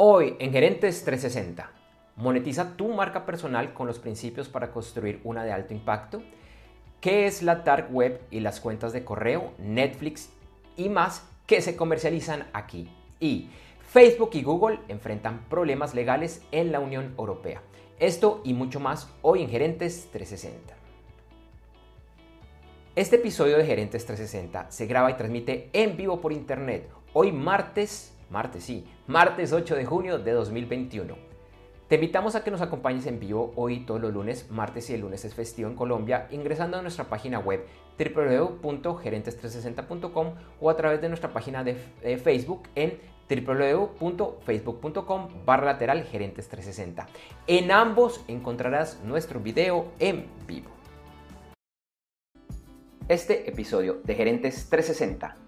Hoy en Gerentes 360, monetiza tu marca personal con los principios para construir una de alto impacto. ¿Qué es la dark web y las cuentas de correo, Netflix y más que se comercializan aquí? Y Facebook y Google enfrentan problemas legales en la Unión Europea. Esto y mucho más hoy en Gerentes 360. Este episodio de Gerentes 360 se graba y transmite en vivo por internet hoy martes martes, sí, martes 8 de junio de 2021. Te invitamos a que nos acompañes en vivo hoy todos los lunes, martes y el lunes es festivo en Colombia, ingresando a nuestra página web www.gerentes360.com o a través de nuestra página de, Facebook en www.facebook.com barra lateral gerentes 360. En ambos encontrarás nuestro video en vivo. Este episodio de Gerentes 360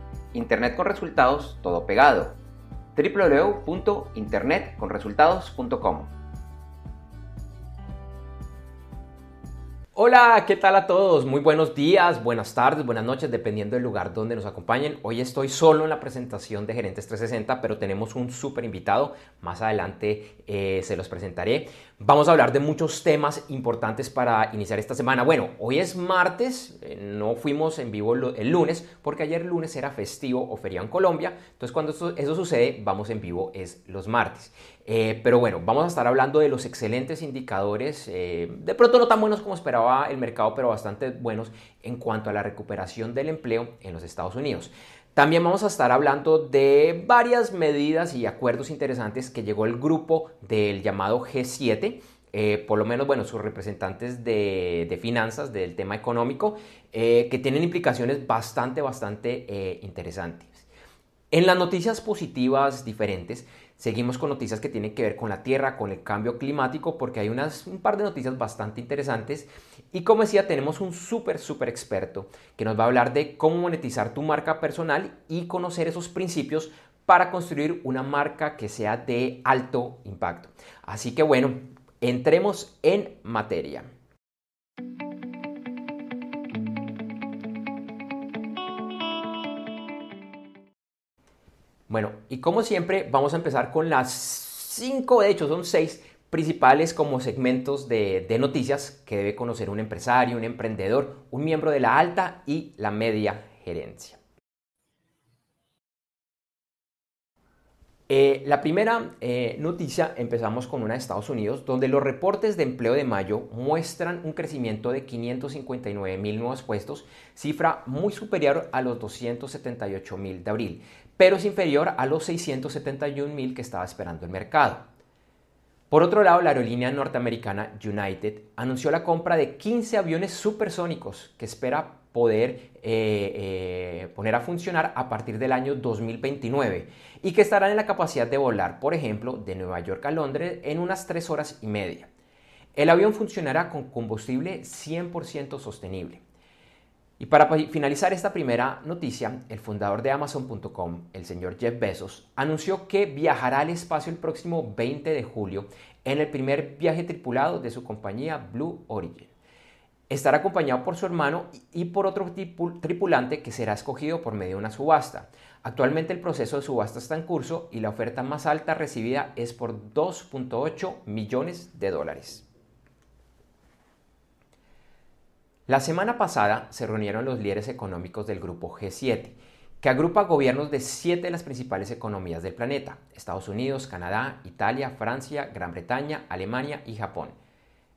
Internet con resultados, todo pegado. www.internetconresultados.com. Hola, ¿qué tal a todos? Muy buenos días, buenas tardes, buenas noches, dependiendo del lugar donde nos acompañen. Hoy estoy solo en la presentación de Gerentes 360, pero tenemos un súper invitado. Más adelante eh, se los presentaré. Vamos a hablar de muchos temas importantes para iniciar esta semana. Bueno, hoy es martes, eh, no fuimos en vivo el lunes porque ayer lunes era festivo o feriado en Colombia. Entonces cuando eso, sucede, vamos en vivo es los martes. Eh, pero bueno, vamos a estar hablando de los excelentes indicadores, eh, de pronto no tan buenos como esperaba el mercado, pero bastante buenos en cuanto a la recuperación del empleo en los Estados Unidos. También vamos a estar hablando de varias medidas y acuerdos interesantes que llegó el grupo del llamado G7. Eh, por lo menos, bueno, sus representantes de, finanzas, del tema económico, que tienen implicaciones bastante, bastante interesantes. En las noticias positivas diferentes, Seguimos con noticias que tienen que ver con la Tierra, con el cambio climático, porque hay un par de noticias bastante interesantes. Y como decía, tenemos un súper, súper experto que nos va a hablar de cómo monetizar tu marca personal y conocer esos principios para construir una marca que sea de alto impacto. Así que bueno, entremos en materia. Bueno, y como siempre, vamos a empezar con las cinco, de hecho son seis principales como segmentos de, noticias que debe conocer un empresario, un emprendedor, un miembro de la alta y la media gerencia. Eh, la primera eh, noticia empezamos con una de Estados Unidos, donde los reportes de empleo de mayo muestran un crecimiento de 559 mil nuevos puestos, cifra muy superior a los 278 mil de abril pero es inferior a los 671 mil que estaba esperando el mercado. Por otro lado, la aerolínea norteamericana United anunció la compra de 15 aviones supersónicos que espera poder eh, eh, poner a funcionar a partir del año 2029 y que estarán en la capacidad de volar, por ejemplo, de Nueva York a Londres en unas 3 horas y media. El avión funcionará con combustible 100% sostenible. Y para finalizar esta primera noticia, el fundador de Amazon.com, el señor Jeff Bezos, anunció que viajará al espacio el próximo 20 de julio en el primer viaje tripulado de su compañía Blue Origin. Estará acompañado por su hermano y por otro tripulante que será escogido por medio de una subasta. Actualmente el proceso de subasta está en curso y la oferta más alta recibida es por 2.8 millones de dólares. La semana pasada se reunieron los líderes económicos del grupo G7, que agrupa gobiernos de siete de las principales economías del planeta, Estados Unidos, Canadá, Italia, Francia, Gran Bretaña, Alemania y Japón.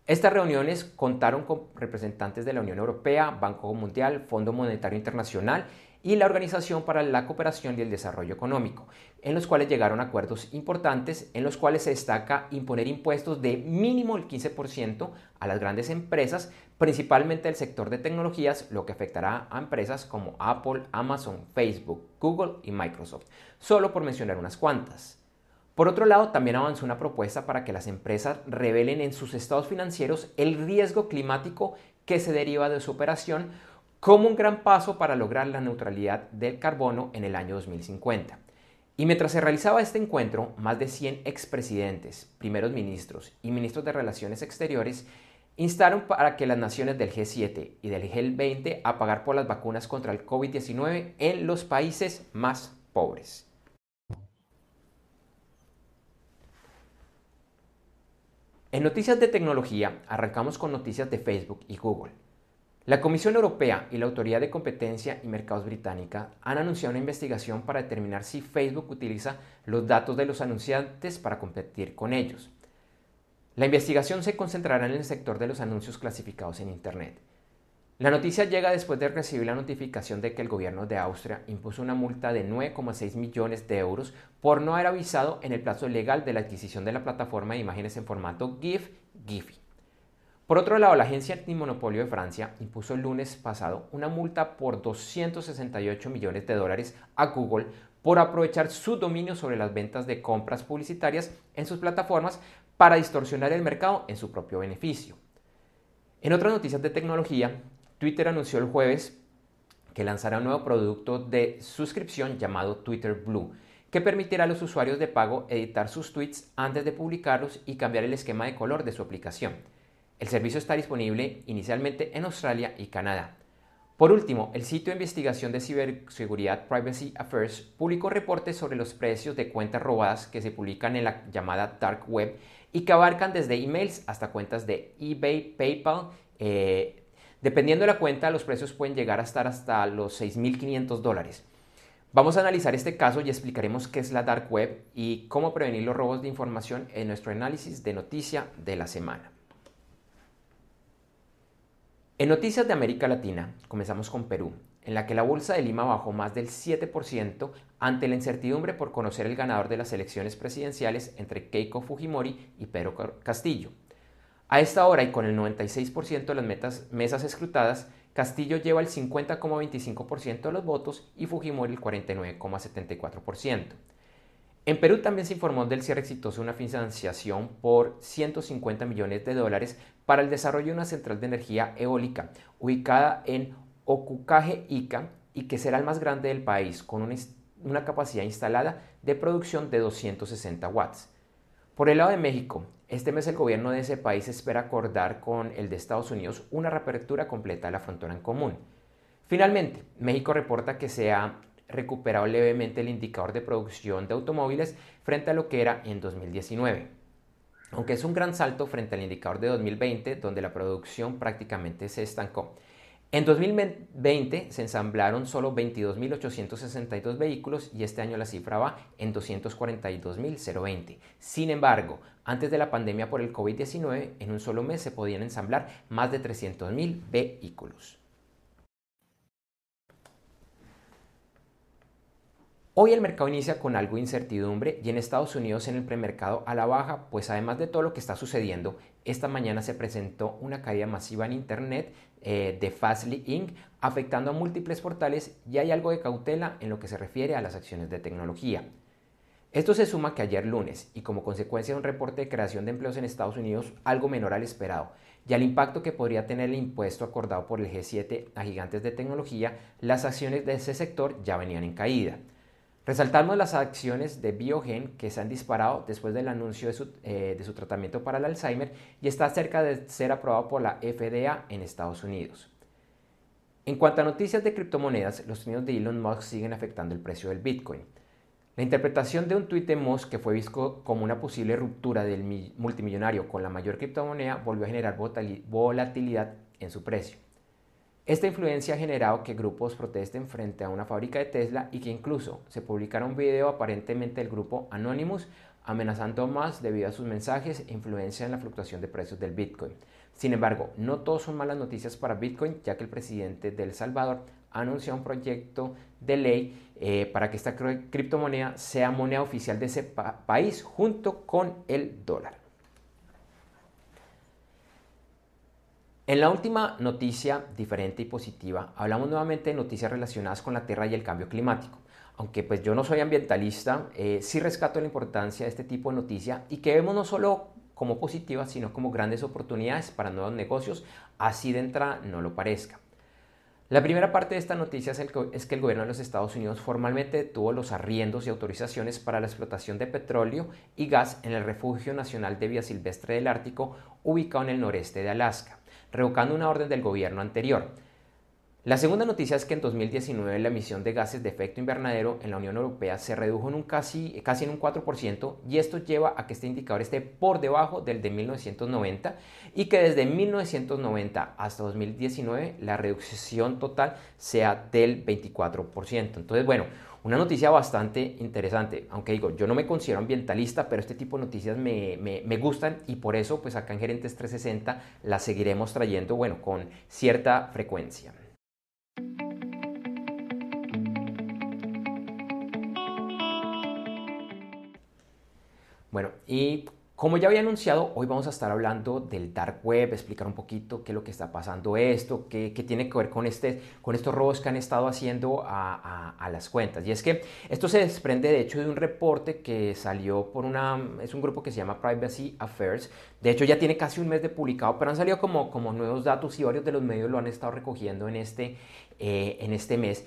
Estas reuniones contaron con representantes de la Unión Europea, Banco Mundial, Fondo Monetario Internacional y la Organización para la Cooperación y el Desarrollo Económico, en los cuales llegaron acuerdos importantes en los cuales se destaca imponer impuestos de mínimo el 15% a las grandes empresas, principalmente el sector de tecnologías, lo que afectará a empresas como Apple, Amazon, Facebook, Google y Microsoft, solo por mencionar unas cuantas. Por otro lado, también avanzó una propuesta para que las empresas revelen en sus estados financieros el riesgo climático que se deriva de su operación como un gran paso para lograr la neutralidad del carbono en el año 2050. Y mientras se realizaba este encuentro, más de 100 expresidentes, primeros ministros y ministros de Relaciones Exteriores instaron para que las naciones del G7 y del G20 a pagar por las vacunas contra el COVID-19 en los países más pobres. En noticias de tecnología, arrancamos con noticias de Facebook y Google. La Comisión Europea y la Autoridad de Competencia y Mercados Británica han anunciado una investigación para determinar si Facebook utiliza los datos de los anunciantes para competir con ellos. La investigación se concentrará en el sector de los anuncios clasificados en Internet. La noticia llega después de recibir la notificación de que el gobierno de Austria impuso una multa de 9,6 millones de euros por no haber avisado en el plazo legal de la adquisición de la plataforma de imágenes en formato GIF, GIFI. Por otro lado, la agencia antimonopolio de Francia impuso el lunes pasado una multa por 268 millones de dólares a Google por aprovechar su dominio sobre las ventas de compras publicitarias en sus plataformas para distorsionar el mercado en su propio beneficio. En otras noticias de tecnología, Twitter anunció el jueves que lanzará un nuevo producto de suscripción llamado Twitter Blue, que permitirá a los usuarios de pago editar sus tweets antes de publicarlos y cambiar el esquema de color de su aplicación. El servicio está disponible inicialmente en Australia y Canadá. Por último, el sitio de investigación de ciberseguridad Privacy Affairs publicó reportes sobre los precios de cuentas robadas que se publican en la llamada Dark Web y que abarcan desde emails hasta cuentas de eBay, PayPal. Eh, dependiendo de la cuenta, los precios pueden llegar a estar hasta los 6.500 dólares. Vamos a analizar este caso y explicaremos qué es la Dark Web y cómo prevenir los robos de información en nuestro análisis de noticia de la semana. En noticias de América Latina, comenzamos con Perú, en la que la Bolsa de Lima bajó más del 7% ante la incertidumbre por conocer el ganador de las elecciones presidenciales entre Keiko Fujimori y Pedro Castillo. A esta hora y con el 96% de las mesas escrutadas, Castillo lleva el 50,25% de los votos y Fujimori el 49,74%. En Perú también se informó del cierre exitoso de una financiación por 150 millones de dólares para el desarrollo de una central de energía eólica ubicada en Ocucaje, Ica, y que será el más grande del país, con una, capacidad instalada de producción de 260 watts. Por el lado de México, este mes el gobierno de ese país espera acordar con el de Estados Unidos una reapertura completa de la frontera en común. Finalmente, México reporta que se ha recuperado levemente el indicador de producción de automóviles frente a lo que era en 2019. Aunque es un gran salto frente al indicador de 2020, donde la producción prácticamente se estancó. En 2020 se ensamblaron solo 22.862 vehículos y este año la cifra va en 242.020. Sin embargo, antes de la pandemia por el COVID-19, en un solo mes se podían ensamblar más de 300.000 vehículos. Hoy el mercado inicia con algo de incertidumbre y en Estados Unidos en el premercado a la baja, pues además de todo lo que está sucediendo, esta mañana se presentó una caída masiva en Internet eh, de Fastly Inc., afectando a múltiples portales y hay algo de cautela en lo que se refiere a las acciones de tecnología. Esto se suma que ayer lunes, y como consecuencia de un reporte de creación de empleos en Estados Unidos algo menor al esperado, y al impacto que podría tener el impuesto acordado por el G7 a gigantes de tecnología, las acciones de ese sector ya venían en caída. Resaltamos las acciones de Biogen que se han disparado después del anuncio eh, de su, tratamiento para el Alzheimer y está cerca de ser aprobado por la FDA en Estados Unidos. En cuanto a noticias de criptomonedas, los sonidos de Elon Musk siguen afectando el precio del Bitcoin. La interpretación de un tuit de Musk que fue visto como una posible ruptura del multimillonario con la mayor criptomoneda volvió a generar volatilidad en su precio. Esta influencia ha generado que grupos protesten frente a una fábrica de Tesla y que incluso se publicara un video aparentemente del grupo Anonymous amenazando más debido a sus mensajes e influencia en la fluctuación de precios del Bitcoin. Sin embargo, no todo son malas noticias para Bitcoin, ya que el presidente de El Salvador anunció un proyecto de ley eh, para que esta criptomoneda sea moneda oficial de ese país junto con el dólar. En la última noticia diferente y positiva, hablamos nuevamente de noticias relacionadas con la Tierra y el cambio climático. aunque pues yo no soy ambientalista, eh, sí rescato la importancia de este tipo de noticia y que vemos no solo como positivas, sino como grandes oportunidades para nuevos negocios, así de entrada no lo parezca. La primera parte de esta noticia es, que el gobierno de los Estados Unidos formalmente detuvo los arriendos y autorizaciones para la explotación de petróleo y gas en el Refugio Nacional de Vía Silvestre del Ártico, ubicado en el noreste de Alaska, revocando una orden del gobierno anterior. La segunda noticia es que en 2019 la emisión de gases de efecto invernadero en la Unión Europea se redujo en un casi, casi en un 4% y esto lleva a que este indicador esté por debajo del de 1990 y que desde 1990 hasta 2019 la reducción total sea del 24%. Entonces, bueno, una noticia bastante interesante, aunque digo, yo no me considero ambientalista, pero este tipo de noticias me, me, gustan y por eso pues acá en Gerentes 360 las seguiremos trayendo, bueno, con cierta frecuencia. Bueno, y como ya había anunciado, hoy vamos a estar hablando del dark web, explicar un poquito qué es lo que está pasando esto, qué, tiene que ver con, este, con estos robos que han estado haciendo a, las cuentas. Y es que esto se desprende de hecho de un reporte que salió por una, es un grupo que se llama Privacy Affairs. De hecho ya tiene casi un mes de publicado, pero han salido como, como nuevos datos y varios de los medios lo han estado recogiendo en este, eh, en este mes.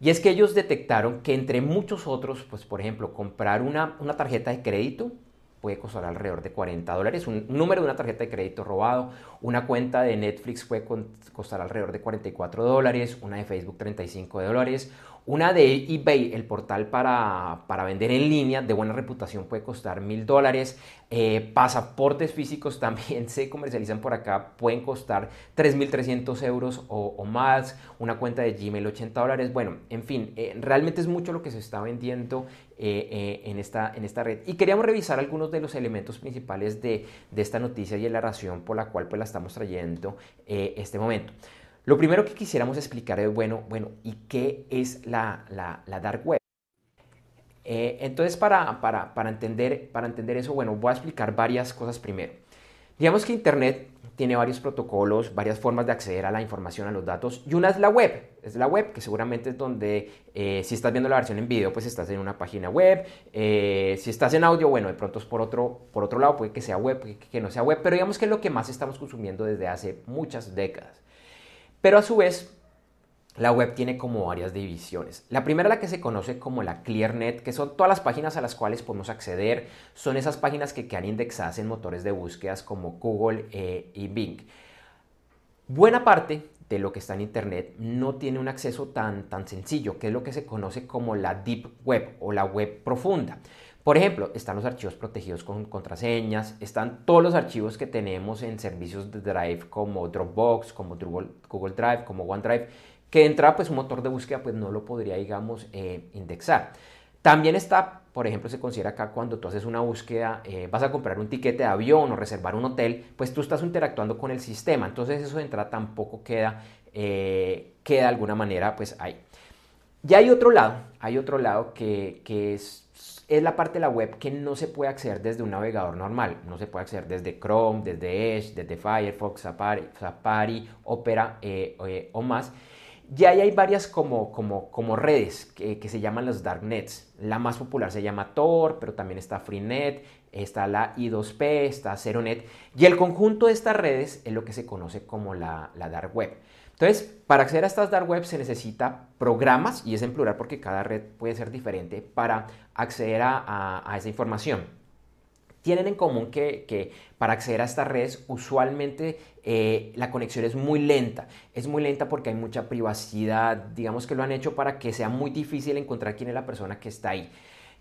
Y es que ellos detectaron que entre muchos otros, pues por ejemplo, comprar una, una tarjeta de crédito, puede costar alrededor de 40 dólares. Un, número de una tarjeta de crédito robado, una cuenta de Netflix puede costar alrededor de 44 dólares, una de Facebook 35 dólares, una de eBay, el portal para, vender en línea de buena reputación, puede costar mil dólares. Eh, pasaportes físicos también se comercializan por acá, pueden costar 3.300 euros o, más. Una cuenta de Gmail 80 dólares. Bueno, en fin, eh, realmente es mucho lo que se está vendiendo eh, en, esta, en esta red. Y queríamos revisar algunos de los elementos principales de, esta noticia y la razón por la cual pues, la estamos trayendo este momento. Lo primero que quisiéramos explicar es, bueno, bueno, ¿y qué es la, dark web? Eh, entonces, para, para, entender, para entender eso, bueno, voy a explicar varias cosas primero. Digamos que Internet tiene varios protocolos, varias formas de acceder a la información, a los datos, y una es la web. Es la web, que seguramente es donde, eh, si estás viendo la versión en video, pues estás en una página web. Eh, si estás en audio, bueno, de pronto es por otro, por otro lado, puede que sea web, puede que no sea web, pero digamos que es lo que más estamos consumiendo desde hace muchas décadas. Pero a su vez, la web tiene como varias divisiones. La primera, la que se conoce como la ClearNet, que son todas las páginas a las cuales podemos acceder, son esas páginas que quedan indexadas en motores de búsquedas como Google eh, y Bing. Buena parte de lo que está en Internet no tiene un acceso tan, tan sencillo, que es lo que se conoce como la Deep Web o la web profunda. Por ejemplo, están los archivos protegidos con contraseñas, están todos los archivos que tenemos en servicios de Drive como Dropbox, como Google Drive, como OneDrive, que entra pues un motor de búsqueda pues no lo podría digamos eh, indexar. También está, por ejemplo, se considera acá cuando tú haces una búsqueda, eh, vas a comprar un tiquete de avión o reservar un hotel, pues tú estás interactuando con el sistema, entonces eso de entrada tampoco queda, eh, queda de alguna manera pues ahí. Y hay otro lado, hay otro lado que, que es es la parte de la web que no se puede acceder desde un navegador normal. No se puede acceder desde Chrome, desde Edge, desde Firefox, Safari, Opera eh, eh, o más. Y ahí hay varias como, como, como redes que, que, se llaman los darknets. La más popular se llama Tor, pero también está Freenet, está la I2P, está ZeroNet. Y el conjunto de estas redes es lo que se conoce como la, la dark web. Entonces, para acceder a estas dark web se necesita programas, y es en plural porque cada red puede ser diferente, para acceder a, esa información. Tienen en común que, para acceder a estas redes usualmente eh, la conexión es muy lenta. Es muy lenta porque hay mucha privacidad, digamos que lo han hecho para que sea muy difícil encontrar quién es la persona que está ahí.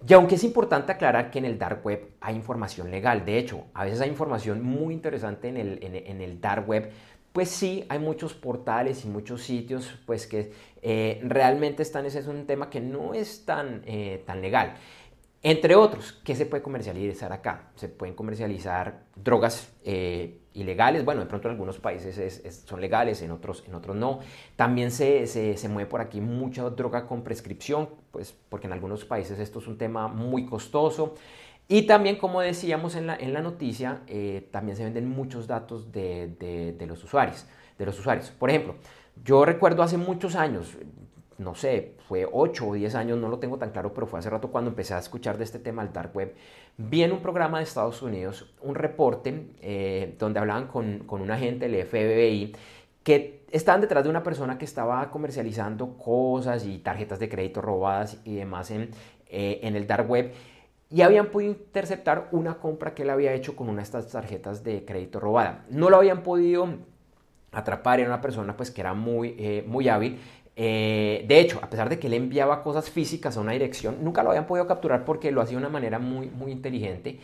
Y aunque es importante aclarar que en el dark web hay información legal, de hecho, a veces hay información muy interesante en el, en el dark web pues sí, hay muchos portales y muchos sitios pues que eh, realmente están, ese es un tema que no es tan, eh, tan legal. Entre otros, ¿qué se puede comercializar acá? Se pueden comercializar drogas eh, ilegales, bueno, de pronto en algunos países son legales, en otros, en otros no. También se, se, mueve por aquí mucha droga con prescripción, pues porque en algunos países esto es un tema muy costoso. Y también, como decíamos en la, en la noticia, eh, también se venden muchos datos de, de, los usuarios, de los usuarios. Por ejemplo, yo recuerdo hace muchos años, no sé, fue 8 o 10 años, no lo tengo tan claro, pero fue hace rato cuando empecé a escuchar de este tema al dark web, vi en un programa de Estados Unidos un reporte eh, donde hablaban con, con un agente del FBI que estaban detrás de una persona que estaba comercializando cosas y tarjetas de crédito robadas y demás en, eh, en el dark web y habían podido interceptar una compra que él había hecho con una de estas tarjetas de crédito robada. No lo habían podido atrapar, era una persona pues que era muy, eh, muy hábil. Eh, de hecho, a pesar de que él enviaba cosas físicas a una dirección, nunca lo habían podido capturar porque lo hacía de una manera muy, muy inteligente.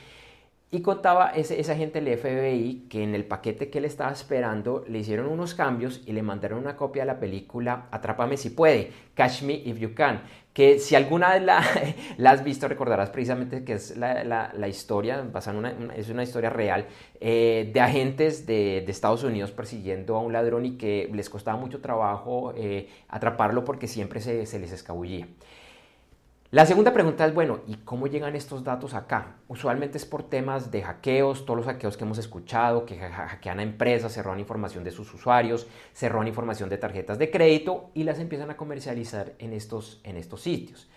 Y contaba ese, ese agente del FBI que en el paquete que él estaba esperando le hicieron unos cambios y le mandaron una copia de la película Atrápame si puede, Catch Me If You Can, que si alguna vez la, la, has visto recordarás precisamente que es la, la, historia, basada una, es una historia real, eh, de agentes de, de, Estados Unidos persiguiendo a un ladrón y que les costaba mucho trabajo eh, atraparlo porque siempre se, se les escabullía. La segunda pregunta es, bueno, ¿y cómo llegan estos datos acá? Usualmente es por temas de hackeos, todos los hackeos que hemos escuchado, que hackean a empresas, se información de sus usuarios, se información de tarjetas de crédito y las empiezan a comercializar en estos, en estos sitios.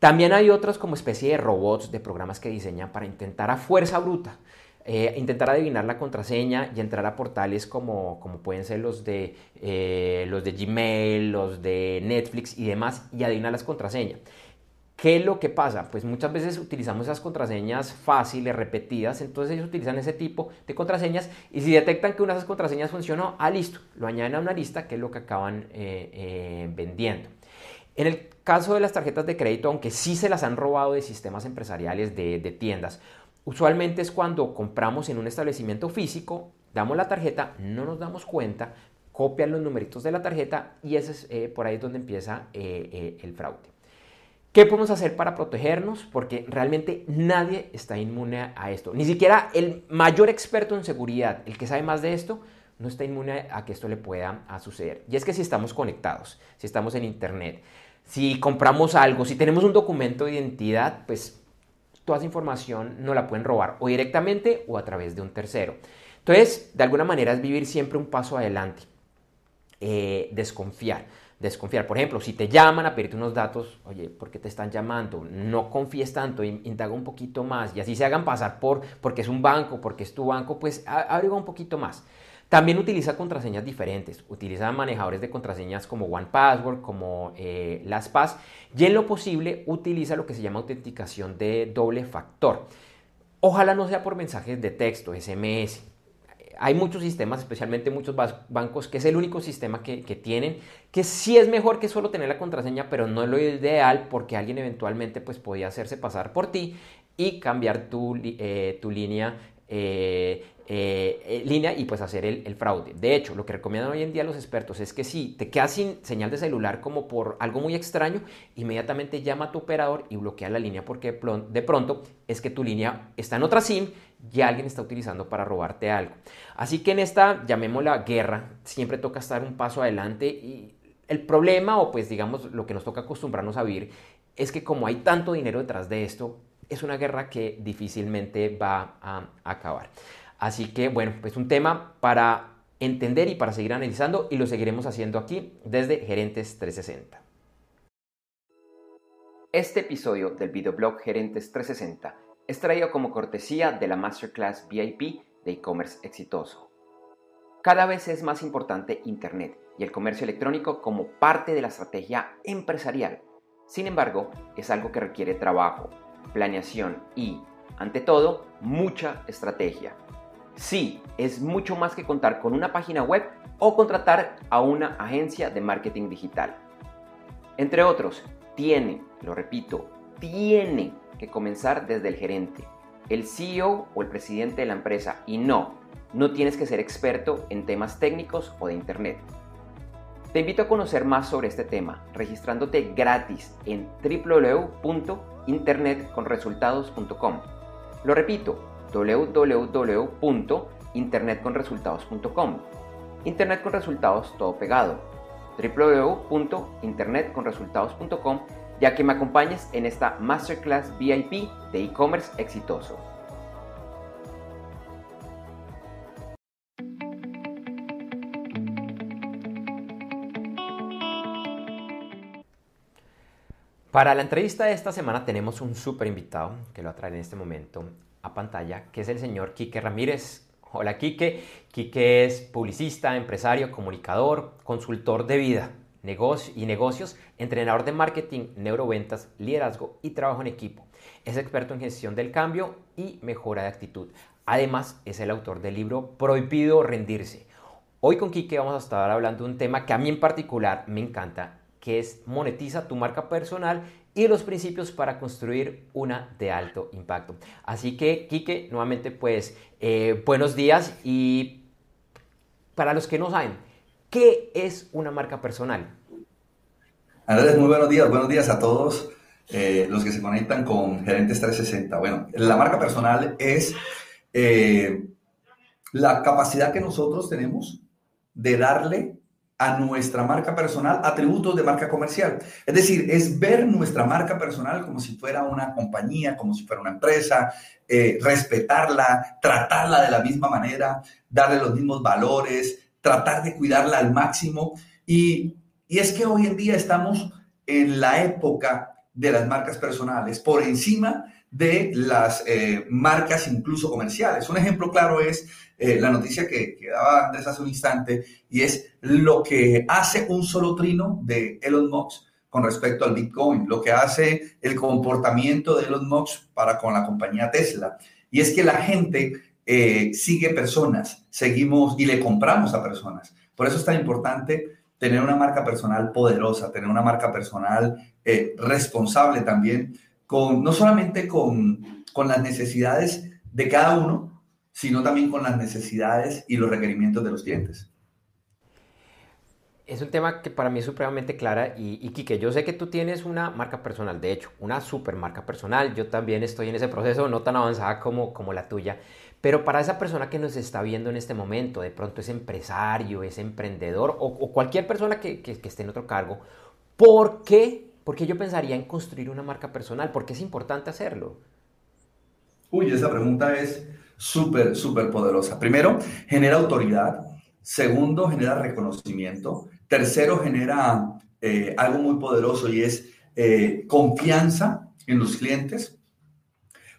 También hay otros como especie de robots, de programas que diseñan para intentar a fuerza bruta, eh, intentar adivinar la contraseña y entrar a portales como, como pueden ser los de, eh, los de Gmail, los de Netflix y demás, y adivinar las contraseñas. ¿Qué es lo que pasa? Pues muchas veces utilizamos esas contraseñas fáciles, repetidas, entonces ellos utilizan ese tipo de contraseñas y si detectan que una de esas contraseñas funcionó, ah, listo, lo añaden a una lista que es lo que acaban eh, eh, vendiendo. En el caso de las tarjetas de crédito, aunque sí se las han robado de sistemas empresariales, de, tiendas, usualmente es cuando compramos en un establecimiento físico, damos la tarjeta, no nos damos cuenta, copian los numeritos de la tarjeta y ese es eh, por ahí donde empieza el fraude. ¿Qué podemos hacer para protegernos? Porque realmente nadie está inmune a esto. Ni siquiera el mayor experto en seguridad, el que sabe más de esto, no está inmune a que esto le pueda suceder. Y es que si estamos conectados, si estamos en Internet, si compramos algo, si tenemos un documento de identidad, pues toda esa información no la pueden robar o directamente o a través de un tercero. Entonces, de alguna manera es vivir siempre un paso adelante, eh, desconfiar desconfiar. Por ejemplo, si te llaman a pedirte unos datos, oye, ¿por qué te están llamando? No confíes tanto, indaga un poquito más y así se hagan pasar por porque es un banco, porque es tu banco, pues averigua un poquito más. También utiliza contraseñas diferentes, utiliza manejadores de contraseñas como OnePassword, como eh, LastPass y en lo posible utiliza lo que se llama autenticación de doble factor. Ojalá no sea por mensajes de texto, SMS, hay muchos sistemas, especialmente muchos bancos, que es el único sistema que, tienen, que sí es mejor que solo tener la contraseña, pero no es lo ideal porque alguien eventualmente pues podía hacerse pasar por ti y cambiar tu, eh, tu línea eh, eh, línea y pues hacer el, fraude. De hecho, lo que recomiendan hoy en día los expertos es que si te quedas sin señal de celular como por algo muy extraño, inmediatamente llama a tu operador y bloquea la línea porque de pronto es que tu línea está en otra SIM y alguien está utilizando para robarte algo. Así que en esta, llamémosla guerra, siempre toca estar un paso adelante y el problema o pues digamos lo que nos toca acostumbrarnos a vivir es que como hay tanto dinero detrás de esto, es una guerra que difícilmente va a acabar. Así que bueno, pues un tema para entender y para seguir analizando y lo seguiremos haciendo aquí desde Gerentes 360. Este episodio del videoblog Gerentes 360 es traído como cortesía de la Masterclass VIP de e-commerce exitoso. Cada vez es más importante Internet y el comercio electrónico como parte de la estrategia empresarial. Sin embargo, es algo que requiere trabajo, planeación y, ante todo, mucha estrategia. Sí, es mucho más que contar con una página web o contratar a una agencia de marketing digital. Entre otros, tiene, lo repito, tiene que comenzar desde el gerente, el CEO o el presidente de la empresa y no, no tienes que ser experto en temas técnicos o de Internet. Te invito a conocer más sobre este tema registrándote gratis en www.internetconresultados.com. Lo repito, www.internetconresultados.com. Internet con resultados todo pegado. www.internetconresultados.com ya que me acompañes en esta Masterclass VIP de e-commerce exitoso. Para la entrevista de esta semana tenemos un súper invitado que lo atrae en este momento a pantalla, que es el señor Quique Ramírez. Hola Quique. Quique es publicista, empresario, comunicador, consultor de vida y negocios, entrenador de marketing, neuroventas, liderazgo y trabajo en equipo. Es experto en gestión del cambio y mejora de actitud. Además, es el autor del libro Prohibido Rendirse. Hoy con Quique vamos a estar hablando de un tema que a mí en particular me encanta que es monetiza tu marca personal y los principios para construir una de alto impacto. Así que, Quique, nuevamente, pues, eh, buenos días y para los que no saben, ¿qué es una marca personal? Andrés, muy buenos días, buenos días a todos eh, los que se conectan con Gerentes 360. Bueno, la marca personal es eh, la capacidad que nosotros tenemos de darle a nuestra marca personal atributos de marca comercial. Es decir, es ver nuestra marca personal como si fuera una compañía, como si fuera una empresa, eh, respetarla, tratarla de la misma manera, darle los mismos valores, tratar de cuidarla al máximo. Y, y es que hoy en día estamos en la época de las marcas personales, por encima de las eh, marcas incluso comerciales. Un ejemplo claro es eh, la noticia que, que, daba hace un instante y es lo que hace un solo trino de Elon Musk con respecto al Bitcoin, lo que hace el comportamiento de Elon Musk para con la compañía Tesla. Y es que la gente eh, sigue personas, seguimos y le compramos a personas. Por eso es tan importante tener una marca personal poderosa, tener una marca personal responsable también, con, no solamente con, con las necesidades de cada uno, sino también con las necesidades y los requerimientos de los clientes. Es un tema que para mí es supremamente clara y, y Quique, yo sé que tú tienes una marca personal, de hecho, una super marca personal, yo también estoy en ese proceso, no tan avanzada como, como la tuya, pero para esa persona que nos está viendo en este momento, de pronto es empresario, es emprendedor o, cualquier persona que esté en otro cargo, ¿por qué porque yo pensaría en construir una marca personal, porque es importante hacerlo. Uy, esa pregunta es súper, súper poderosa. Primero, genera autoridad. Segundo, genera reconocimiento. Tercero, genera eh, algo muy poderoso y es eh, confianza en los clientes.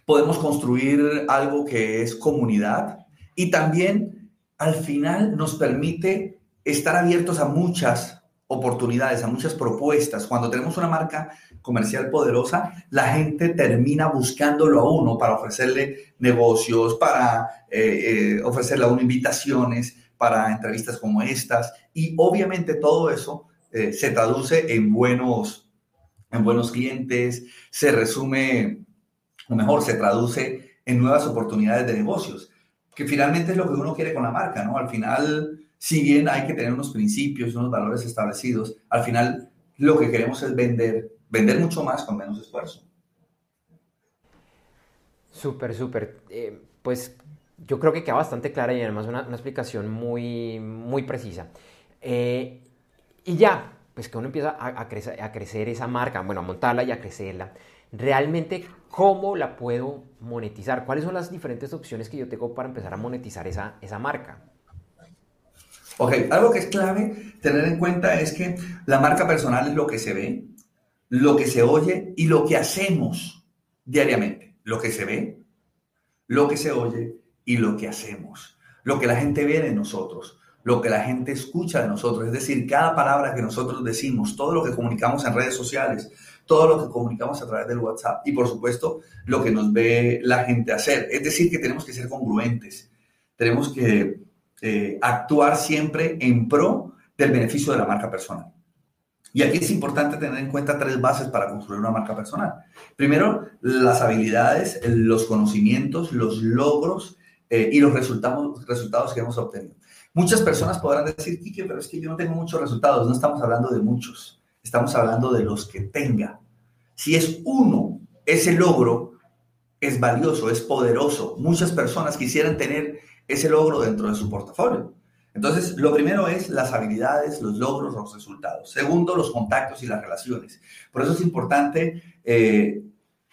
Podemos construir algo que es comunidad y también al final nos permite estar abiertos a muchas oportunidades, a muchas propuestas. Cuando tenemos una marca comercial poderosa, la gente termina buscándolo a uno para ofrecerle negocios, para eh, eh, ofrecerle a uno invitaciones, para entrevistas como estas. Y obviamente todo eso eh, se traduce en buenos, en buenos clientes, se resume, o mejor, se traduce en nuevas oportunidades de negocios, que finalmente es lo que uno quiere con la marca, ¿no? Al final si bien hay que tener unos principios, unos valores establecidos, al final lo que queremos es vender, vender mucho más con menos esfuerzo. Súper, súper. Eh, pues yo creo que queda bastante clara y además una, una explicación muy, muy precisa. Eh, y ya, pues que uno empieza a, a, crecer, a crecer esa marca, bueno, a montarla y a crecerla. Realmente, ¿cómo la puedo monetizar? ¿Cuáles son las diferentes opciones que yo tengo para empezar a monetizar esa, esa marca? Ok, algo que es clave tener en cuenta es que la marca personal es lo que se ve, lo que se oye y lo que hacemos diariamente. Lo que se ve, lo que se oye y lo que hacemos. Lo que la gente ve de nosotros, lo que la gente escucha de nosotros. Es decir, cada palabra que nosotros decimos, todo lo que comunicamos en redes sociales, todo lo que comunicamos a través del WhatsApp y por supuesto lo que nos ve la gente hacer. Es decir, que tenemos que ser congruentes. Tenemos que eh, actuar siempre en pro del beneficio de la marca personal. Y aquí es importante tener en cuenta tres bases para construir una marca personal. Primero, las habilidades, los conocimientos, los logros eh, y los resultados, resultados que hemos obtenido. Muchas personas podrán decir, Kike, pero es que yo no tengo muchos resultados. No estamos hablando de muchos, estamos hablando de los que tenga. Si es uno, ese logro es valioso, es poderoso. Muchas personas quisieran tener ese logro dentro de su portafolio. Entonces, lo primero es las habilidades, los logros, los resultados. Segundo, los contactos y las relaciones. Por eso es importante eh,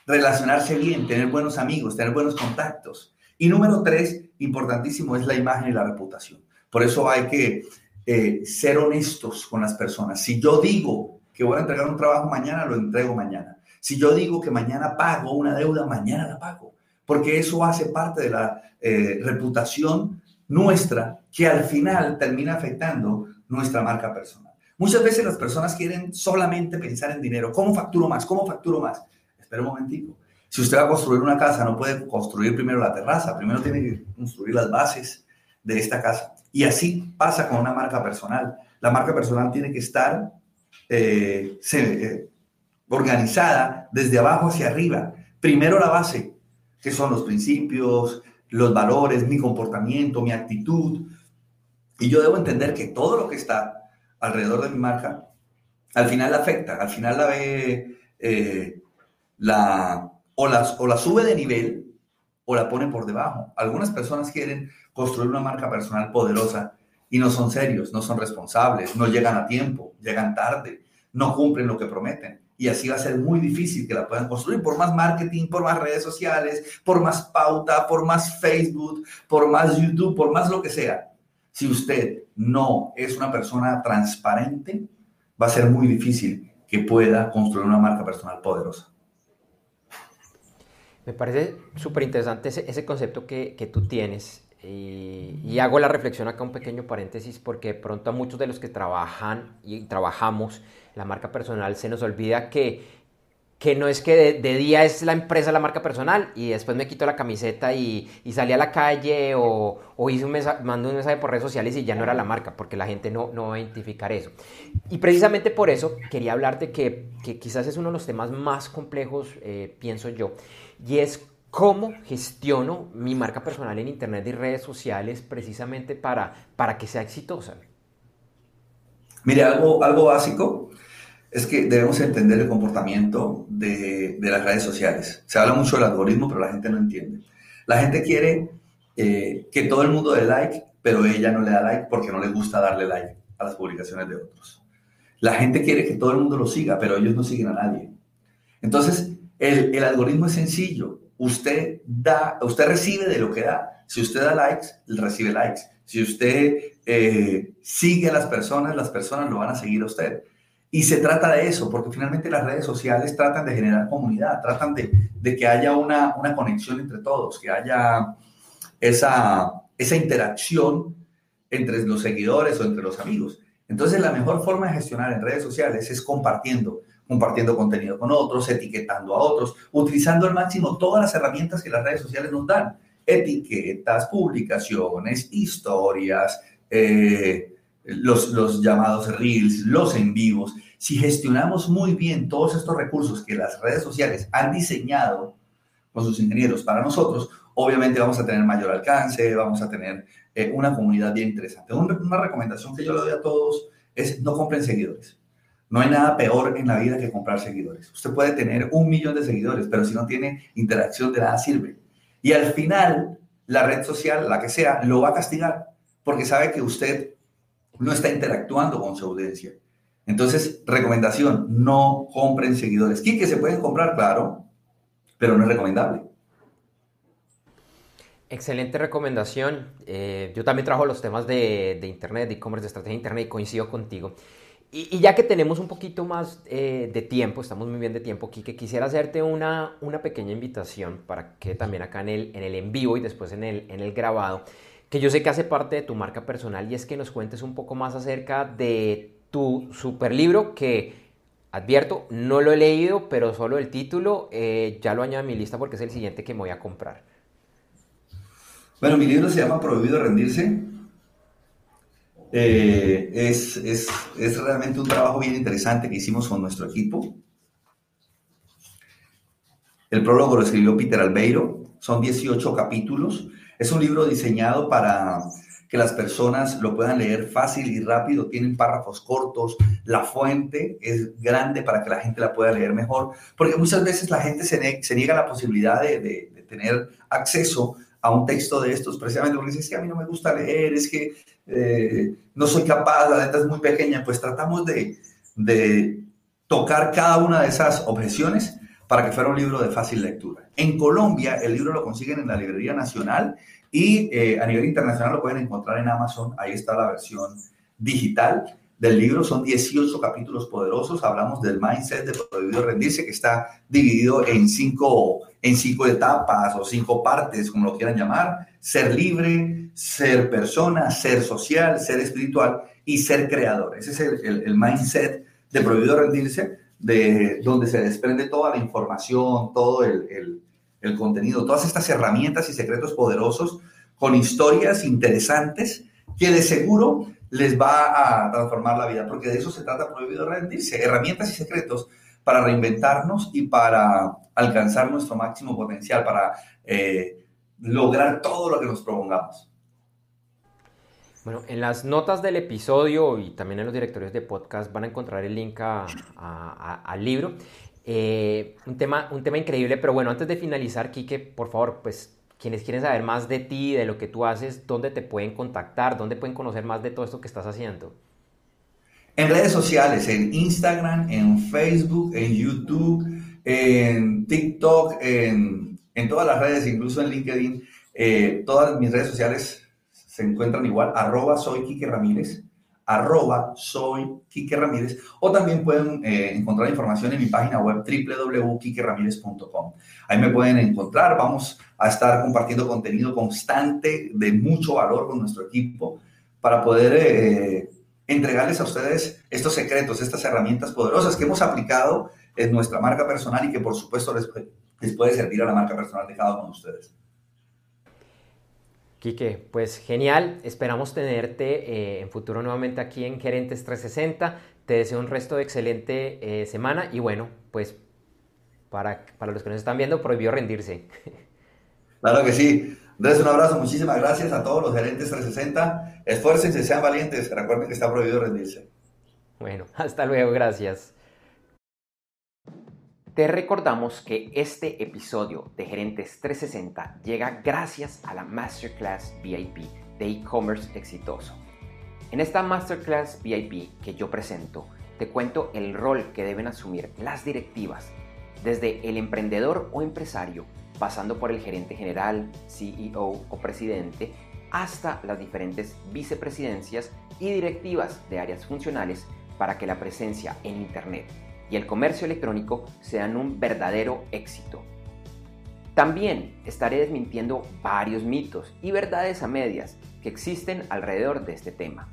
relacionarse bien, tener buenos amigos, tener buenos contactos. Y número tres, importantísimo, es la imagen y la reputación. Por eso hay que eh, ser honestos con las personas. Si yo digo que voy a entregar un trabajo mañana, lo entrego mañana. Si yo digo que mañana pago una deuda, mañana la pago, porque eso hace parte de la eh, reputación nuestra que al final termina afectando nuestra marca personal. Muchas veces las personas quieren solamente pensar en dinero. ¿Cómo facturo más? ¿Cómo facturo más? Espera un momentico. Si usted va a construir una casa, no puede construir primero la terraza, primero tiene que construir las bases de esta casa. Y así pasa con una marca personal. La marca personal tiene que estar eh, eh, organizada desde abajo hacia arriba. Primero la base, que son los principios, los valores, mi comportamiento, mi actitud. Y yo debo entender que todo lo que está alrededor de mi marca, al final la afecta, al final la ve, eh, la, o, las, o la sube de nivel o la pone por debajo. Algunas personas quieren construir una marca personal poderosa y no son serios, no son responsables, no llegan a tiempo, llegan tarde, no cumplen lo que prometen. Y así va a ser muy difícil que la puedan construir por más marketing, por más redes sociales, por más pauta, por más Facebook, por más YouTube, por más lo que sea. Si usted no es una persona transparente, va a ser muy difícil que pueda construir una marca personal poderosa. Me parece súper interesante ese, concepto que, que, tú tienes y, hago la reflexión acá un pequeño paréntesis porque de pronto a muchos de los que trabajan y trabajamos la marca personal se nos olvida que que no es que de, día es la empresa la marca personal y después me quito la camiseta y, y salí a la calle o, o hice un mando un mensaje por redes sociales y ya no era la marca, porque la gente no, no va a identificar eso. Y precisamente por eso quería hablarte que, que quizás es uno de los temas más complejos, eh, pienso yo, y es cómo gestiono mi marca personal en Internet y redes sociales precisamente para, para que sea exitosa. Mire, algo, algo básico es que debemos entender el comportamiento de, las redes sociales. Se habla mucho del algoritmo, pero la gente no entiende. La gente quiere eh, que todo el mundo dé like, pero ella no le da like porque no le gusta darle like a las publicaciones de otros. La gente quiere que todo el mundo lo siga, pero ellos no siguen a nadie. Entonces, el, algoritmo es sencillo. Usted da, usted recibe de lo que da. Si usted da likes, recibe likes. Si usted eh, sigue a las personas, las personas lo van a seguir a usted. Y se trata de eso, porque finalmente las redes sociales tratan de generar comunidad, tratan de, de que haya una, una, conexión entre todos, que haya esa, esa interacción entre los seguidores o entre los amigos. Entonces, la mejor forma de gestionar en redes sociales es compartiendo, compartiendo contenido con otros, etiquetando a otros, utilizando al máximo todas las herramientas que las redes sociales nos dan. Etiquetas, publicaciones, historias, eh, los, los llamados reels, los en vivos, si gestionamos muy bien todos estos recursos que las redes sociales han diseñado con sus ingenieros para nosotros, obviamente vamos a tener mayor alcance, vamos a tener eh, una comunidad bien interesante. Una recomendación que yo le doy a todos es no compren seguidores. No hay nada peor en la vida que comprar seguidores. Usted puede tener un millón de seguidores, pero si no tiene interacción, de nada sirve. Y al final, la red social, la que sea, lo va a castigar porque sabe que usted no está interactuando con su audiencia. Entonces, recomendación, no compren seguidores. que se pueden comprar, claro, pero no es recomendable. Excelente recomendación. Eh, yo también trabajo los temas de, Internet, de e-commerce, de estrategia de Internet y coincido contigo. Y, ya que tenemos un poquito más eh, de tiempo, estamos muy bien de tiempo, Kike, quisiera hacerte una, una pequeña invitación para que también acá en el en, el en vivo y después en el, en el grabado que yo sé que hace parte de tu marca personal y es que nos cuentes un poco más acerca de tu super libro que advierto, no lo he leído, pero solo el título eh, ya lo añado a mi lista porque es el siguiente que me voy a comprar. Bueno, mi libro se llama Prohibido Rendirse. Eh, es, es, es realmente un trabajo bien interesante que hicimos con nuestro equipo. El prólogo lo escribió Peter Albeiro. Son 18 capítulos es un libro diseñado para que las personas lo puedan leer fácil y rápido, tienen párrafos cortos, la fuente es grande para que la gente la pueda leer mejor, porque muchas veces la gente se, niega la posibilidad de, tener acceso a un texto de estos, precisamente porque dice, es que a mí no me gusta leer, es que eh, no soy capaz, la letra es muy pequeña, pues tratamos de, de tocar cada una de esas objeciones para que fuera un libro de fácil lectura. En Colombia el libro lo consiguen en la Librería Nacional y eh, a nivel internacional lo pueden encontrar en Amazon, ahí está la versión digital. del libro. Son 18 capítulos poderosos. Hablamos del mindset de prohibido rendirse, que está dividido en cinco, en cinco etapas o cinco partes, como lo quieran llamar. Ser libre, ser persona, ser social, ser espiritual y ser creador. Ese es el, mindset de prohibido rendirse, de donde se desprende toda la información, todo el, el contenido, todas estas herramientas y secretos poderosos con historias interesantes que de seguro les va a transformar la vida, porque de eso se trata prohibido rendirse, herramientas y secretos para reinventarnos y para alcanzar nuestro máximo potencial, para eh, lograr todo lo que nos propongamos. Bueno, en las notas del episodio y también en los directorios de podcast van a encontrar el link al libro. Eh, un, tema, un tema increíble, pero bueno, antes de finalizar, Quique, por favor, pues quienes quieren saber más de ti, de lo que tú haces, ¿dónde te pueden contactar? ¿Dónde pueden conocer más de todo esto que estás haciendo? En redes sociales, en Instagram, en Facebook, en YouTube, en TikTok, en, todas las redes, incluso en LinkedIn. Eh, todas mis redes sociales se encuentran igual, arroba soy Quique Ramírez arroba soy Quique Ramírez o también pueden eh, encontrar información en mi página web www.quiqueramírez.com. Ahí me pueden encontrar, vamos a estar compartiendo contenido constante de mucho valor con nuestro equipo para poder eh, entregarles a ustedes estos secretos, estas herramientas poderosas que hemos aplicado en nuestra marca personal y que por supuesto les, les puede servir a la marca personal de cada uno de ustedes. Quique, pues genial, esperamos tenerte eh, en futuro nuevamente aquí en Gerentes 360. Te deseo un resto de excelente eh, semana y bueno, pues para, para los que nos están viendo, prohibió rendirse. Claro que sí. Entonces, un abrazo, muchísimas gracias a todos los gerentes 360. Esfuércense, sean valientes, recuerden que está prohibido rendirse. Bueno, hasta luego, gracias. Te recordamos que este episodio de Gerentes 360 llega gracias a la Masterclass VIP de e-commerce exitoso. En esta Masterclass VIP que yo presento, te cuento el rol que deben asumir las directivas, desde el emprendedor o empresario, pasando por el gerente general, CEO o presidente, hasta las diferentes vicepresidencias y directivas de áreas funcionales para que la presencia en Internet y el comercio electrónico sean un verdadero éxito. También estaré desmintiendo varios mitos y verdades a medias que existen alrededor de este tema.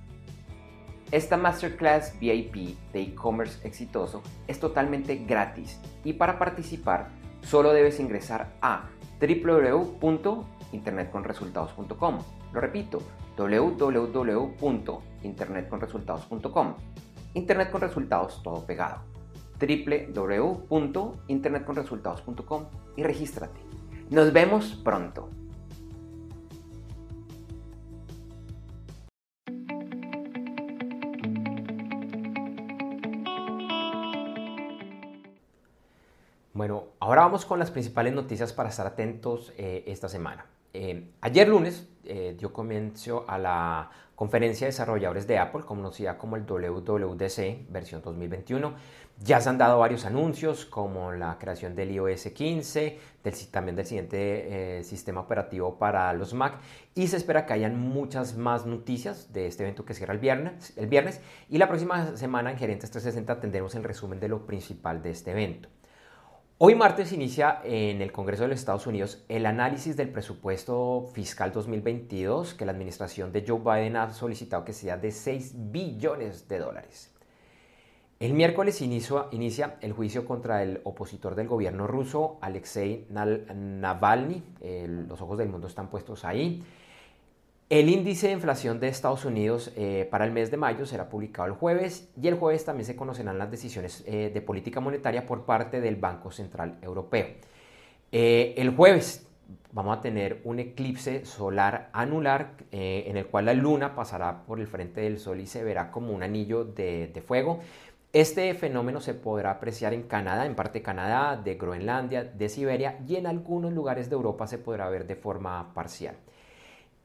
Esta Masterclass VIP de e-commerce exitoso es totalmente gratis y para participar solo debes ingresar a www.internetconresultados.com. Lo repito, www.internetconresultados.com. Internet con resultados todo pegado www.internetconresultados.com y regístrate. Nos vemos pronto. Bueno, ahora vamos con las principales noticias para estar atentos eh, esta semana. Eh, ayer lunes eh, dio comienzo a la conferencia de desarrolladores de Apple, conocida como el WWDC versión 2021. Ya se han dado varios anuncios como la creación del iOS 15, del, también del siguiente eh, sistema operativo para los Mac y se espera que hayan muchas más noticias de este evento que cierra el viernes, el viernes y la próxima semana en Gerentes 360 tendremos el resumen de lo principal de este evento. Hoy martes inicia en el Congreso de los Estados Unidos el análisis del presupuesto fiscal 2022 que la administración de Joe Biden ha solicitado que sea de 6 billones de dólares. El miércoles inicia, el juicio contra el opositor del gobierno ruso, Alexei Navalny. los ojos del mundo están puestos ahí. El índice de inflación de Estados Unidos eh, para el mes de mayo será publicado el jueves y el jueves también se conocerán las decisiones eh, de política monetaria por parte del Banco Central Europeo. Eh, el jueves vamos a tener un eclipse solar anular en el cual la luna pasará por el frente del sol y se verá como un anillo de, fuego. Este fenómeno se podrá apreciar en Canadá, en parte Canadá, de Groenlandia, de Siberia y en algunos lugares de Europa se podrá ver de forma parcial.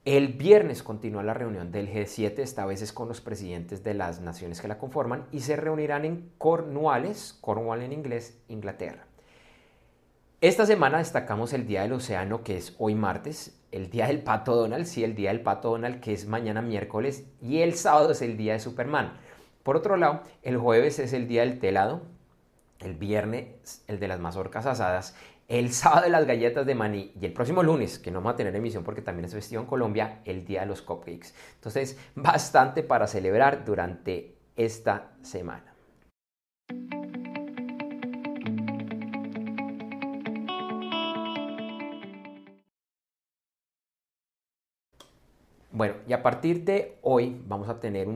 El viernes continúa la reunión del G7, esta vez es con los presidentes de las naciones que la conforman, y se reunirán en Cornwallis, Cornwall en inglés, Inglaterra. Esta semana destacamos el Día del Océano, que es hoy martes, el Día del Pato Donald, sí, el Día del Pato Donald, que es mañana miércoles, y el sábado es el Día de Superman. Por otro lado, el jueves es el día del telado, el viernes el de las mazorcas asadas, el sábado de las galletas de maní y el próximo lunes, que no vamos a tener emisión porque también es festivo en Colombia, el día de los cupcakes. Entonces, bastante para celebrar durante esta semana. Bueno, y a partir de hoy vamos a tener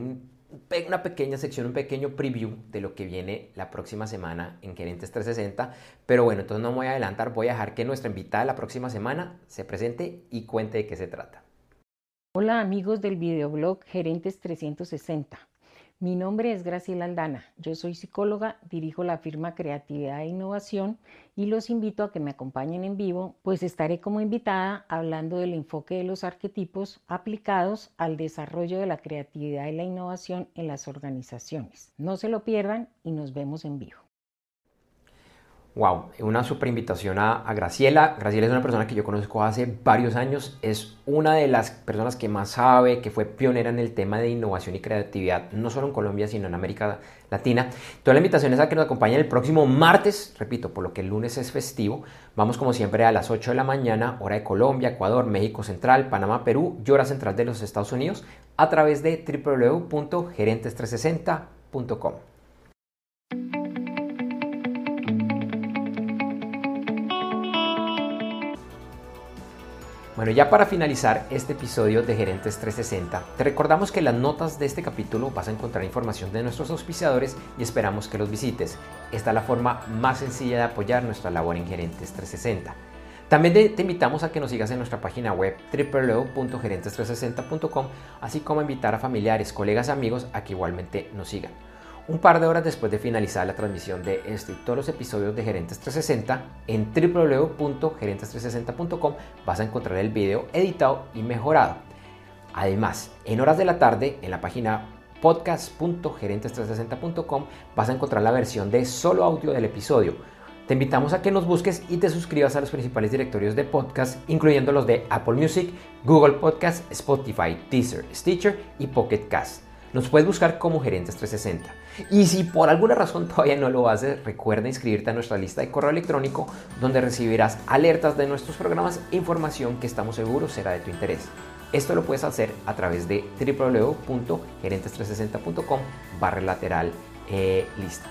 una pequeña sección, un pequeño preview de lo que viene la próxima semana en Gerentes 360. Pero bueno, entonces no me voy a adelantar, voy a dejar que nuestra invitada la próxima semana se presente y cuente de qué se trata. Hola amigos del videoblog Gerentes 360. Mi nombre es Graciela Aldana, yo soy psicóloga, dirijo la firma Creatividad e Innovación y los invito a que me acompañen en vivo, pues estaré como invitada hablando del enfoque de los arquetipos aplicados al desarrollo de la creatividad y la innovación en las organizaciones. No se lo pierdan y nos vemos en vivo. Wow, una super invitación a, Graciela. Graciela es una persona que yo conozco hace varios años. Es una de las personas que más sabe, que fue pionera en el tema de innovación y creatividad, no solo en Colombia, sino en América Latina. Toda la invitación es a que nos acompañe el próximo martes, repito, por lo que el lunes es festivo. Vamos como siempre a las 8 de la mañana, hora de Colombia, Ecuador, México Central, Panamá, Perú y hora central de los Estados Unidos a través de www.gerentes360.com. Bueno, ya para finalizar este episodio de Gerentes 360, te recordamos que en las notas de este capítulo vas a encontrar información de nuestros auspiciadores y esperamos que los visites. Esta es la forma más sencilla de apoyar nuestra labor en Gerentes 360. También te invitamos a que nos sigas en nuestra página web www.gerentes360.com, así como a invitar a familiares, colegas amigos a que igualmente nos sigan. Un par de horas después de finalizar la transmisión de este todos los episodios de Gerentes 360, en www.gerentes360.com vas a encontrar el video editado y mejorado. Además, en horas de la tarde, en la página podcast.gerentes360.com vas a encontrar la versión de solo audio del episodio. Te invitamos a que nos busques y te suscribas a los principales directorios de podcast, incluyendo los de Apple Music, Google Podcast, Spotify, Deezer, Stitcher y Pocket Cast. Nos puedes buscar como Gerentes 360. Y si por alguna razón todavía no lo haces, recuerda inscribirte a nuestra lista de correo electrónico donde recibirás alertas de nuestros programas e información que estamos seguros será de tu interés. Esto lo puedes hacer a través de www.gerentes360.com barra lateral eh, lista.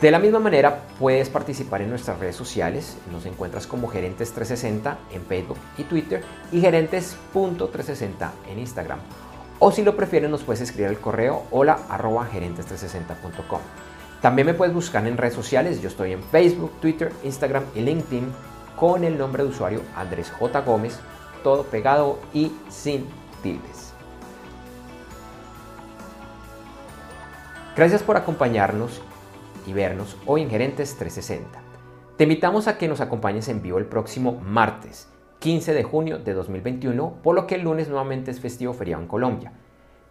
De la misma manera, puedes participar en nuestras redes sociales. Nos encuentras como Gerentes360 en Facebook y Twitter y Gerentes.360 en Instagram o si lo prefieres nos puedes escribir al correo hola arroba gerentes360.com. También me puedes buscar en redes sociales, yo estoy en Facebook, Twitter, Instagram y LinkedIn con el nombre de usuario Andrés J. Gómez, todo pegado y sin tildes. Gracias por acompañarnos y vernos hoy en Gerentes 360. Te invitamos a que nos acompañes en vivo el próximo martes 15 de junio de 2021, por lo que el lunes nuevamente es festivo feriado en Colombia.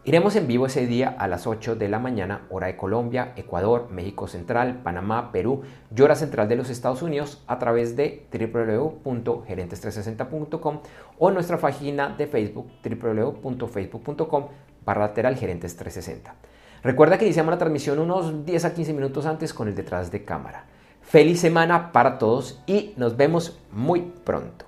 Iremos en vivo ese día a las 8 de la mañana, hora de Colombia, Ecuador, México Central, Panamá, Perú y hora central de los Estados Unidos a través de www.gerentes360.com o nuestra página de Facebook www.facebook.com barra lateral gerentes 360. Recuerda que iniciamos la transmisión unos 10 a 15 minutos antes con el detrás de cámara. Feliz semana para todos y nos vemos muy pronto.